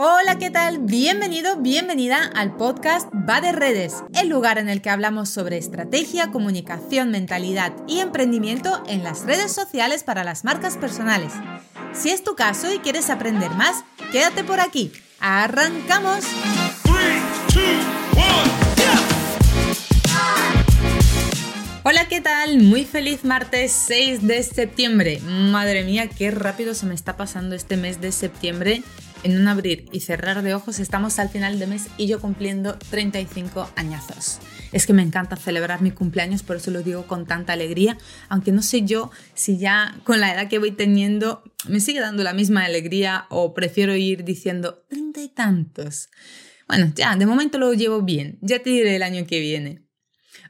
Hola, ¿qué tal? Bienvenido, bienvenida al podcast Va de Redes, el lugar en el que hablamos sobre estrategia, comunicación, mentalidad y emprendimiento en las redes sociales para las marcas personales. Si es tu caso y quieres aprender más, quédate por aquí. ¡Arrancamos! Hola, ¿qué tal? Muy feliz martes 6 de septiembre. Madre mía, qué rápido se me está pasando este mes de septiembre en un abrir y cerrar de ojos estamos al final de mes y yo cumpliendo 35 añazos. Es que me encanta celebrar mi cumpleaños, por eso lo digo con tanta alegría, aunque no sé yo si ya con la edad que voy teniendo me sigue dando la misma alegría o prefiero ir diciendo treinta y tantos. Bueno, ya, de momento lo llevo bien, ya te diré el año que viene.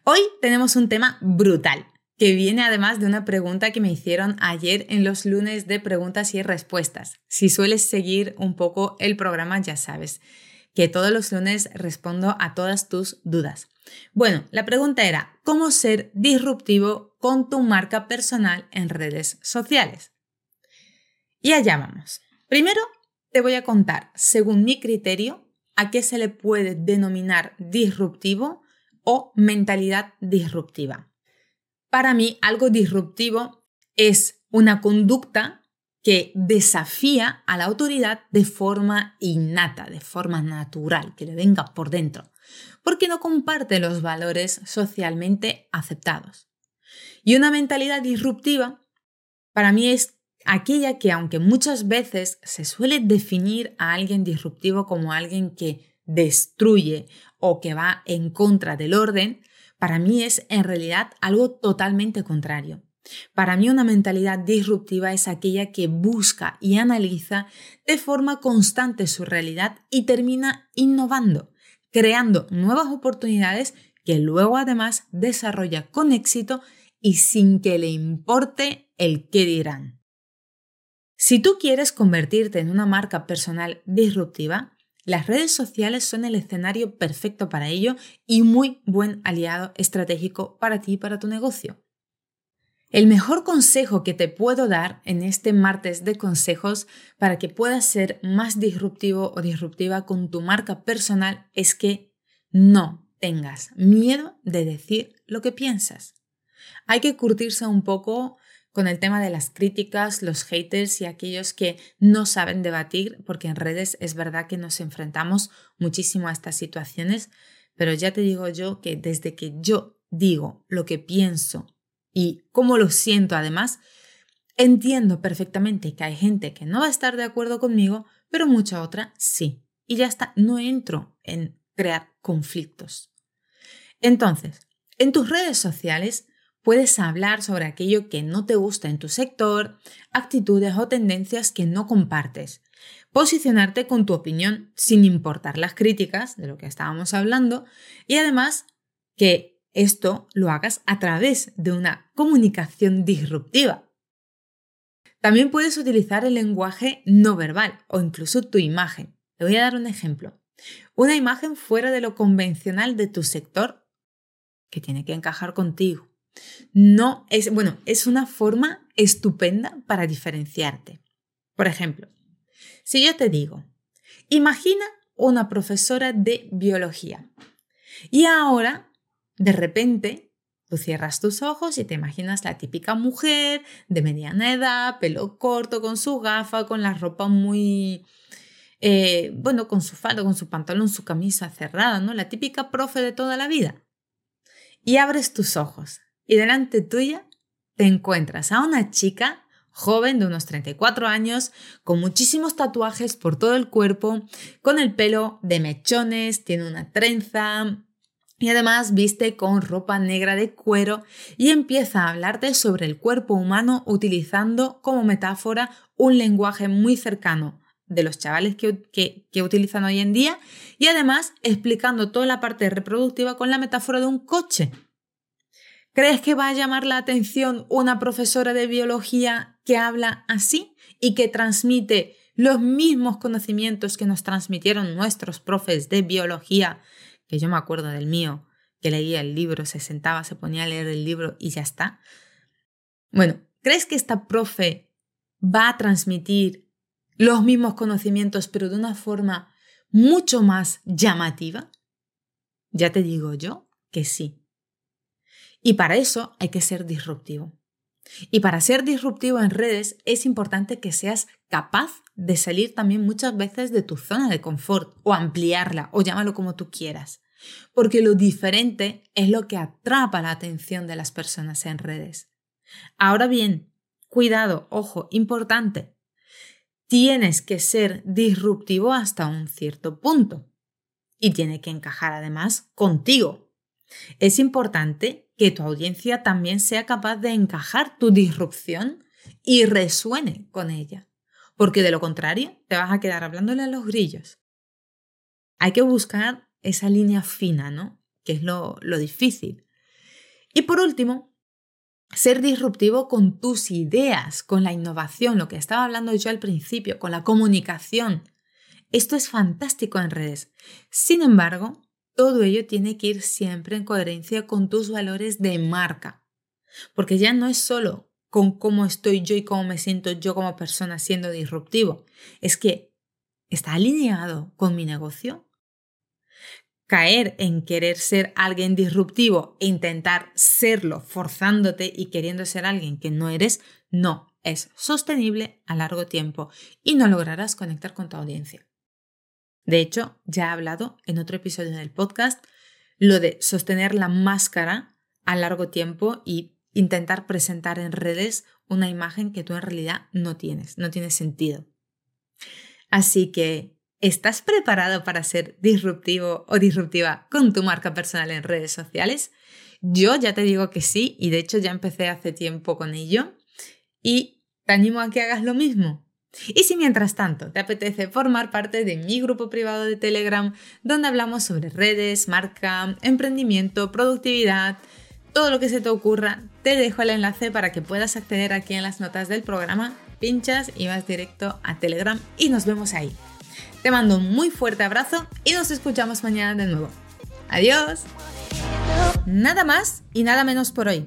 Hoy tenemos un tema brutal que viene además de una pregunta que me hicieron ayer en los lunes de preguntas y respuestas. Si sueles seguir un poco el programa, ya sabes que todos los lunes respondo a todas tus dudas. Bueno, la pregunta era, ¿cómo ser disruptivo con tu marca personal en redes sociales? Y allá vamos. Primero, te voy a contar, según mi criterio, a qué se le puede denominar disruptivo o mentalidad disruptiva. Para mí, algo disruptivo es una conducta que desafía a la autoridad de forma innata, de forma natural, que le venga por dentro, porque no comparte los valores socialmente aceptados. Y una mentalidad disruptiva, para mí es aquella que, aunque muchas veces se suele definir a alguien disruptivo como alguien que destruye o que va en contra del orden, para mí es en realidad algo totalmente contrario. Para mí una mentalidad disruptiva es aquella que busca y analiza de forma constante su realidad y termina innovando, creando nuevas oportunidades que luego además desarrolla con éxito y sin que le importe el qué dirán. Si tú quieres convertirte en una marca personal disruptiva, las redes sociales son el escenario perfecto para ello y muy buen aliado estratégico para ti y para tu negocio. El mejor consejo que te puedo dar en este martes de consejos para que puedas ser más disruptivo o disruptiva con tu marca personal es que no tengas miedo de decir lo que piensas. Hay que curtirse un poco con el tema de las críticas, los haters y aquellos que no saben debatir, porque en redes es verdad que nos enfrentamos muchísimo a estas situaciones, pero ya te digo yo que desde que yo digo lo que pienso y cómo lo siento además, entiendo perfectamente que hay gente que no va a estar de acuerdo conmigo, pero mucha otra sí. Y ya está, no entro en crear conflictos. Entonces, en tus redes sociales Puedes hablar sobre aquello que no te gusta en tu sector, actitudes o tendencias que no compartes. Posicionarte con tu opinión sin importar las críticas de lo que estábamos hablando y además que esto lo hagas a través de una comunicación disruptiva. También puedes utilizar el lenguaje no verbal o incluso tu imagen. Te voy a dar un ejemplo. Una imagen fuera de lo convencional de tu sector que tiene que encajar contigo. No es, bueno, es una forma estupenda para diferenciarte. Por ejemplo, si yo te digo, imagina una profesora de biología y ahora, de repente, tú cierras tus ojos y te imaginas la típica mujer de mediana edad, pelo corto, con su gafa, con la ropa muy, eh, bueno, con su falda, con su pantalón, su camisa cerrada, ¿no? La típica profe de toda la vida. Y abres tus ojos y delante tuya te encuentras a una chica joven de unos 34 años, con muchísimos tatuajes por todo el cuerpo, con el pelo de mechones, tiene una trenza y además viste con ropa negra de cuero y empieza a hablarte sobre el cuerpo humano utilizando como metáfora un lenguaje muy cercano de los chavales que, que, utilizan hoy en día y además explicando toda la parte reproductiva con la metáfora de un coche. ¿Crees que va a llamar la atención una profesora de biología que habla así y que transmite los mismos conocimientos que nos transmitieron nuestros profes de biología? Que yo me acuerdo del mío, que leía el libro, se sentaba, se ponía a leer el libro y ya está. Bueno, ¿crees que esta profe va a transmitir los mismos conocimientos, pero de una forma mucho más llamativa? Ya te digo yo que sí. Y para eso hay que ser disruptivo. Y para ser disruptivo en redes es importante que seas capaz de salir también muchas veces de tu zona de confort o ampliarla o llámalo como tú quieras. Porque lo diferente es lo que atrapa la atención de las personas en redes. Ahora bien, cuidado, ojo, importante. Tienes que ser disruptivo hasta un cierto punto. Y tiene que encajar además contigo. Es importante que tu audiencia también sea capaz de encajar tu disrupción y resuene con ella. Porque de lo contrario, te vas a quedar hablándole a los grillos. Hay que buscar esa línea fina, ¿no? Que es lo, lo difícil. Y por último, ser disruptivo con tus ideas, con la innovación, lo que estaba hablando yo al principio, con la comunicación. Esto es fantástico en redes. Sin embargo, todo ello tiene que ir siempre en coherencia con tus valores de marca. Porque ya no es solo con cómo estoy yo y cómo me siento yo como persona siendo disruptivo, es que está alineado con mi negocio, caer en querer ser alguien disruptivo e intentar serlo forzándote y queriendo ser alguien que no eres, no es sostenible a largo tiempo y no lograrás conectar con tu audiencia. De hecho, ya he hablado en otro episodio del podcast lo de sostener la máscara a largo tiempo y intentar presentar en redes una imagen que tú en realidad no tienes, no tiene sentido. Así que ¿Estás preparado para ser disruptivo o disruptiva con tu marca personal en redes sociales? Yo ya te digo que sí y de hecho ya empecé hace tiempo con ello y te animo a que hagas lo mismo. Y si mientras tanto te apetece formar parte de mi grupo privado de Telegram donde hablamos sobre redes, marca, emprendimiento, productividad, todo lo que se te ocurra, te dejo el enlace para que puedas acceder aquí en las notas del programa, pinchas y vas directo a Telegram y nos vemos ahí. Te mando un muy fuerte abrazo y nos escuchamos mañana de nuevo. Adiós. Nada más y nada menos por hoy.